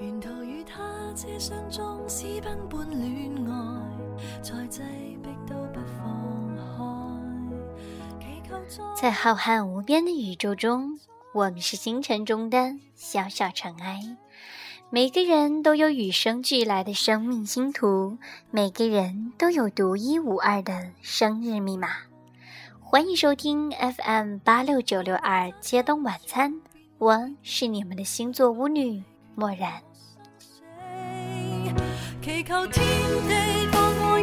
沿途他中在浩瀚无边的宇宙中，我们是星辰中的小小尘埃。每个人都有与生俱来的生命星图，每个人都有独一无二的生日密码。欢迎收听 FM 八六九六二接东晚餐，我是你们的星座巫女漠然。祈求天地放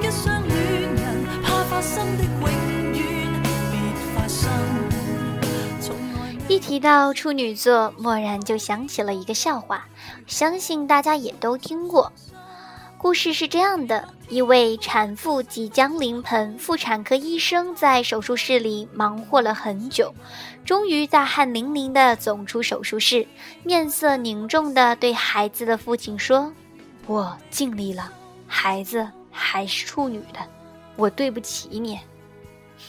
一提到处女座，蓦然就想起了一个笑话，相信大家也都听过。故事是这样的：一位产妇即将临盆，妇产科医生在手术室里忙活了很久，终于大汗淋漓的走出手术室，面色凝重的对孩子的父亲说。我尽力了，孩子还是处女的，我对不起你。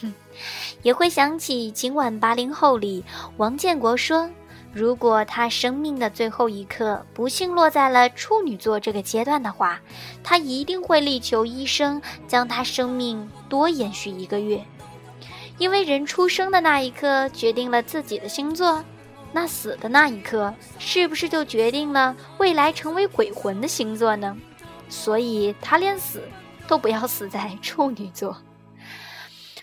哼，也会想起今晚八零后里王建国说，如果他生命的最后一刻不幸落在了处女座这个阶段的话，他一定会力求医生将他生命多延续一个月，因为人出生的那一刻决定了自己的星座。那死的那一刻，是不是就决定了未来成为鬼魂的星座呢？所以他连死都不要死在处女座。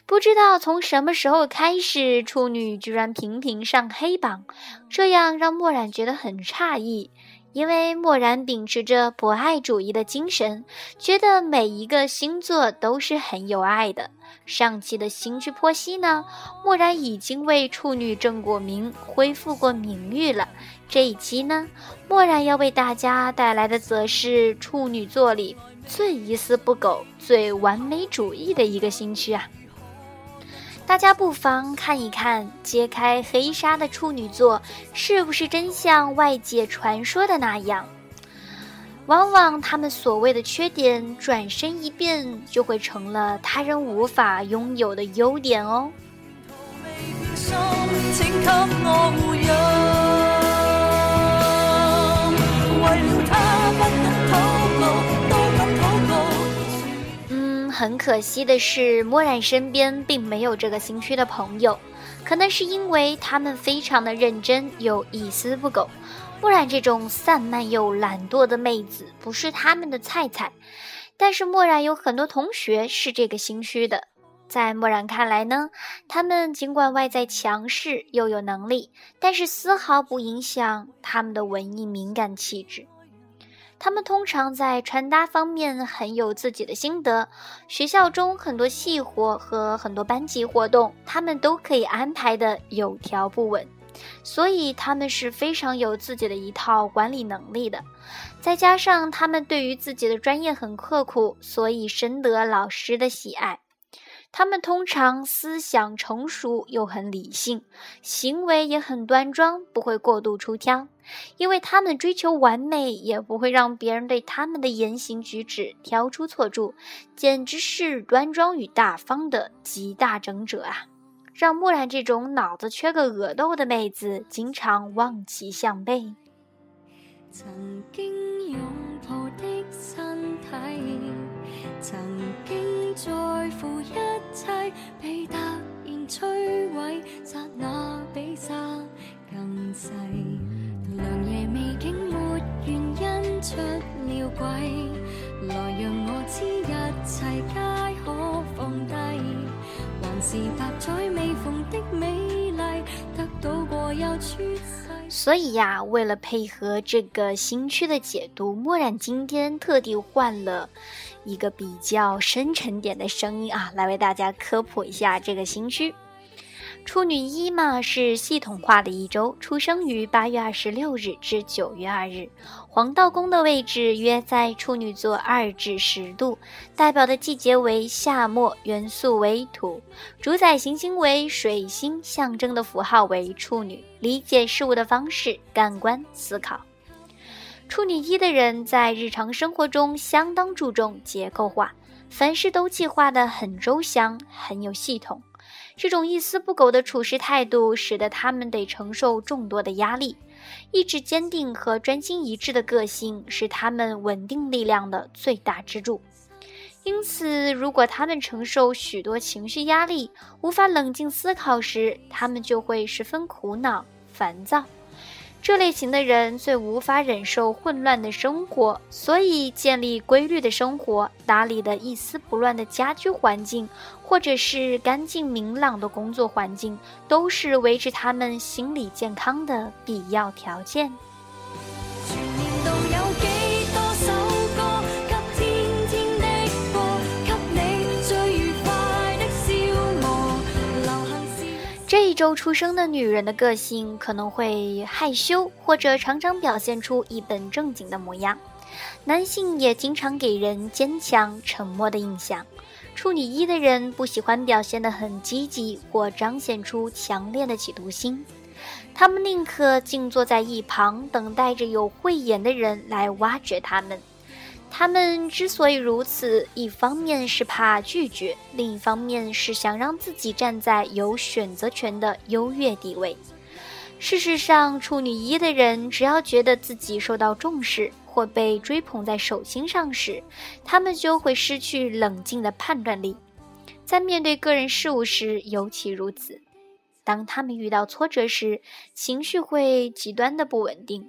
不知道从什么时候开始，处女居然频频上黑榜，这样让墨染觉得很诧异。因为默然秉持着博爱主义的精神，觉得每一个星座都是很有爱的。上期的星区剖析呢，默然已经为处女正过名，恢复过名誉了。这一期呢，默然要为大家带来的则是处女座里最一丝不苟、最完美主义的一个星区啊。大家不妨看一看，揭开黑纱的处女座，是不是真像外界传说的那样？往往他们所谓的缺点，转身一变，就会成了他人无法拥有的优点哦。很可惜的是，墨染身边并没有这个心虚的朋友，可能是因为他们非常的认真又一丝不苟，墨染这种散漫又懒惰的妹子不是他们的菜菜。但是墨染有很多同学是这个心虚的，在墨染看来呢，他们尽管外在强势又有能力，但是丝毫不影响他们的文艺敏感气质。他们通常在穿搭方面很有自己的心得，学校中很多细活和很多班级活动，他们都可以安排的有条不紊，所以他们是非常有自己的一套管理能力的。再加上他们对于自己的专业很刻苦，所以深得老师的喜爱。他们通常思想成熟又很理性，行为也很端庄，不会过度出挑。因为他们追求完美，也不会让别人对他们的言行举止挑出错处，简直是端庄与大方的集大成者啊！让木兰这种脑子缺个额窦的妹子，经常望其项背。曾经拥抱的身体，曾经在乎一切，被突然摧毁，刹那比刹更细。良夜美景原因出了我知一切皆可放低，所以呀，为了配合这个新区的解读，墨染今天特地换了一个比较深沉点的声音啊，来为大家科普一下这个新区。处女一嘛是系统化的一周，出生于八月二十六日至九月二日，黄道宫的位置约在处女座二至十度，代表的季节为夏末，元素为土，主宰行星为水星，象征的符号为处女，理解事物的方式感官思考。处女一的人在日常生活中相当注重结构化，凡事都计划的很周详，很有系统。这种一丝不苟的处事态度，使得他们得承受众多的压力。意志坚定和专心一致的个性，是他们稳定力量的最大支柱。因此，如果他们承受许多情绪压力，无法冷静思考时，他们就会十分苦恼、烦躁。这类型的人最无法忍受混乱的生活，所以建立规律的生活、打理的一丝不乱的家居环境，或者是干净明朗的工作环境，都是维持他们心理健康的必要条件。周出生的女人的个性可能会害羞，或者常常表现出一本正经的模样。男性也经常给人坚强、沉默的印象。处女一的人不喜欢表现的很积极或彰显出强烈的企图心，他们宁可静坐在一旁，等待着有慧眼的人来挖掘他们。他们之所以如此，一方面是怕拒绝，另一方面是想让自己站在有选择权的优越地位。事实上，处女一的人只要觉得自己受到重视或被追捧在手心上时，他们就会失去冷静的判断力，在面对个人事务时尤其如此。当他们遇到挫折时，情绪会极端的不稳定。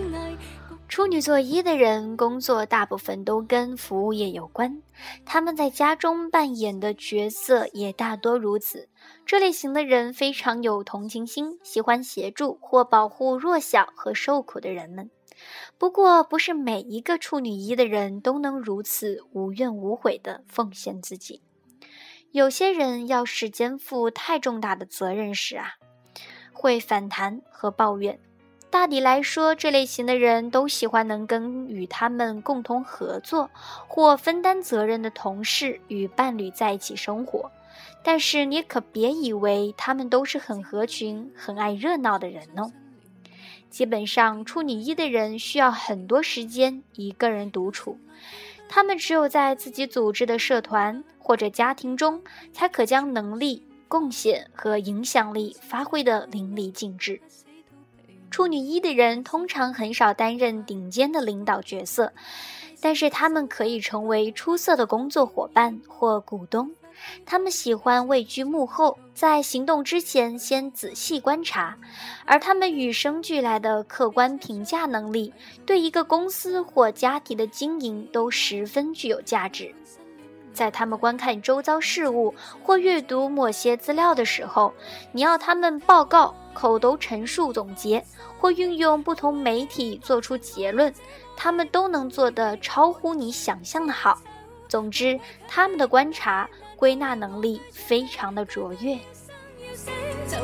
处女座一的人工作大部分都跟服务业有关，他们在家中扮演的角色也大多如此。这类型的人非常有同情心，喜欢协助或保护弱小和受苦的人们。不过，不是每一个处女一的人都能如此无怨无悔地奉献自己。有些人要是肩负太重大的责任时啊，会反弹和抱怨。大抵来说，这类型的人都喜欢能跟与他们共同合作或分担责任的同事与伴侣在一起生活。但是你可别以为他们都是很合群、很爱热闹的人呢。基本上，处女一的人需要很多时间一个人独处。他们只有在自己组织的社团或者家庭中，才可将能力、贡献和影响力发挥得淋漓尽致。处女一的人通常很少担任顶尖的领导角色，但是他们可以成为出色的工作伙伴或股东。他们喜欢位居幕后，在行动之前先仔细观察，而他们与生俱来的客观评价能力，对一个公司或家庭的经营都十分具有价值。在他们观看周遭事物或阅读某些资料的时候，你要他们报告、口头陈述、总结或运用不同媒体做出结论，他们都能做得超乎你想象的好。总之，他们的观察归纳能力非常的卓越。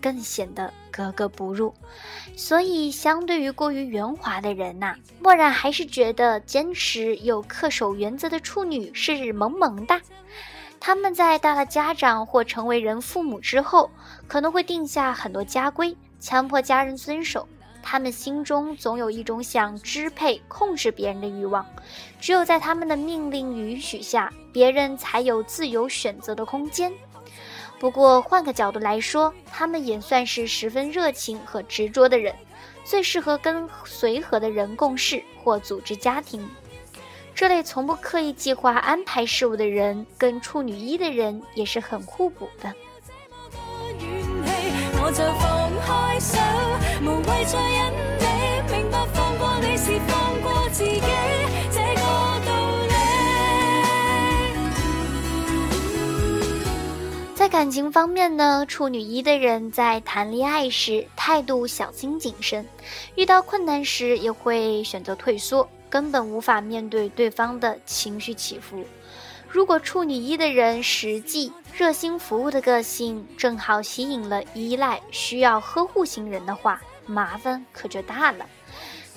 更显得格格不入，所以相对于过于圆滑的人呐，墨染还是觉得坚持又恪守原则的处女是萌萌的。他们在当了家长或成为人父母之后，可能会定下很多家规，强迫家人遵守。他们心中总有一种想支配、控制别人的欲望，只有在他们的命令允许下，别人才有自由选择的空间。不过换个角度来说，他们也算是十分热情和执着的人，最适合跟随和的人共事或组织家庭。这类从不刻意计划安排事物的人，跟处女一的人也是很互补的。感情方面呢，处女一的人在谈恋爱时态度小心谨慎，遇到困难时也会选择退缩，根本无法面对对方的情绪起伏。如果处女一的人实际热心服务的个性正好吸引了依赖、需要呵护型人的话，麻烦可就大了。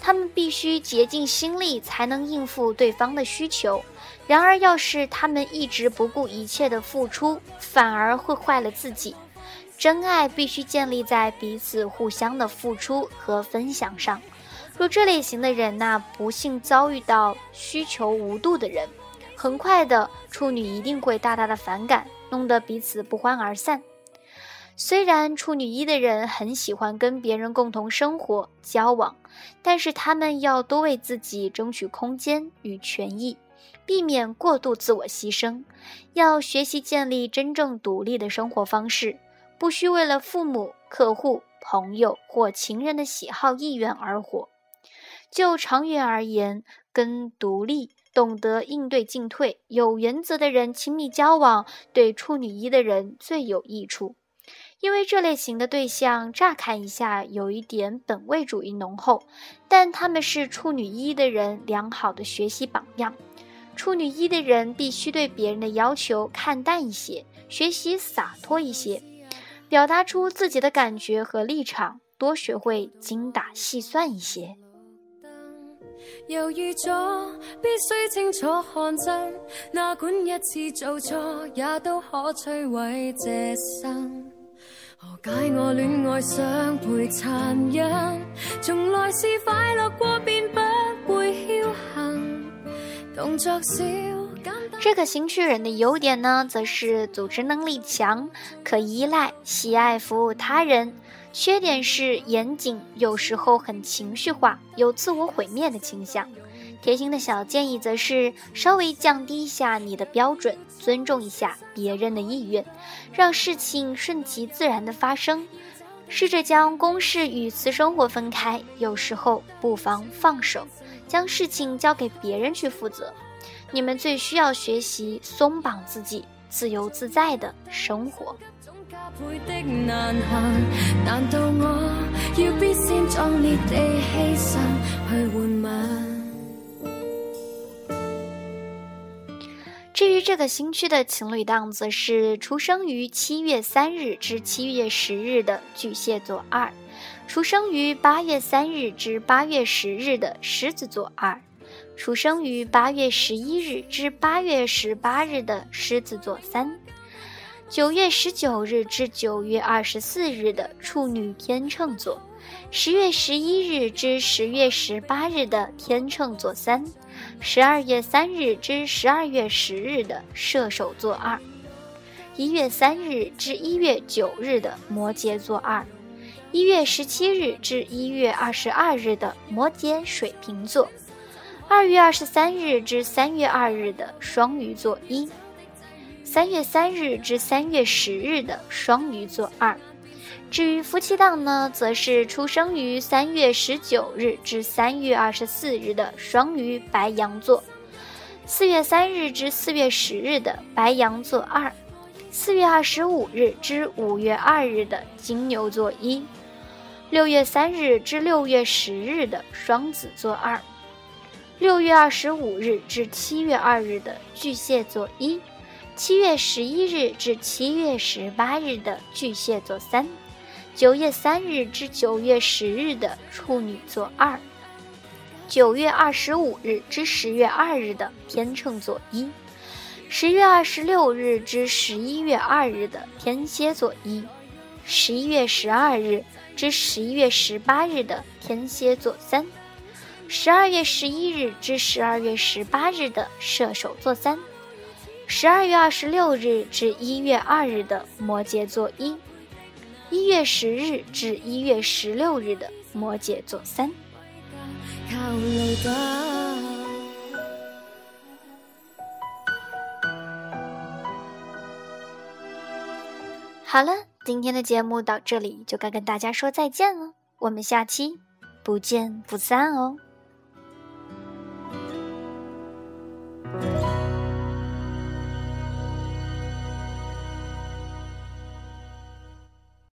他们必须竭尽心力才能应付对方的需求。然而，要是他们一直不顾一切的付出，反而会坏了自己。真爱必须建立在彼此互相的付出和分享上。若这类型的人呐不幸遭遇到需求无度的人，很快的处女一定会大大的反感，弄得彼此不欢而散。虽然处女一的人很喜欢跟别人共同生活、交往，但是他们要多为自己争取空间与权益。避免过度自我牺牲，要学习建立真正独立的生活方式，不需为了父母、客户、朋友或情人的喜好意愿而活。就长远而言，跟独立、懂得应对进退、有原则的人亲密交往，对处女一的人最有益处，因为这类型的对象乍看一下有一点本位主义浓厚，但他们是处女一的人良好的学习榜样。处女一的人必须对别人的要求看淡一些，学习洒脱一些，表达出自己的感觉和立场，多学会精打细算一些。犹豫咗，必须清楚看真，哪管一次做错，也都可摧毁这生。何解我恋爱想陪残忍，从来是快乐过便不会侥幸。动作少。这个行绪人的优点呢，则是组织能力强，可依赖，喜爱服务他人；缺点是严谨，有时候很情绪化，有自我毁灭的倾向。贴心的小建议则是：稍微降低一下你的标准，尊重一下别人的意愿，让事情顺其自然的发生；试着将公事与私生活分开，有时候不妨放手。将事情交给别人去负责，你们最需要学习松绑自己，自由自在的生活。至于这个新区的情侣档，则是出生于七月三日至七月十日的巨蟹座二。出生于八月三日至八月十日的狮子座二，出生于八月十一日至八月十八日的狮子座三，九月十九日至九月二十四日的处女天秤座，十月十一日至十月十八日的天秤座三，十二月三日至十二月十日的射手座二，一月三日至一月九日的摩羯座二。一月十七日至一月二十二日的摩羯水瓶座，二月二十三日至三月二日的双鱼座一，三月三日至三月十日的双鱼座二。至于夫妻档呢，则是出生于三月十九日至三月二十四日的双鱼白羊座，四月三日至四月十日的白羊座二，四月二十五日至五月二日的金牛座一。六月三日至六月十日的双子座二，六月二十五日至七月二日的巨蟹座一，七月十一日至七月十八日的巨蟹座三，九月三日至九月十日的处女座二，九月二十五日至十月二日的天秤座一，十月二十六日至十一月二日的天蝎座一，十一月十二日。至十一月十八日的天蝎座三，十二月十一日至十二月十八日的射手座三，十二月二十六日至一月二日的摩羯座一，一月十日至一月十六日的摩羯座三。好了。今天的节目到这里就该跟大家说再见了，我们下期不见不散哦。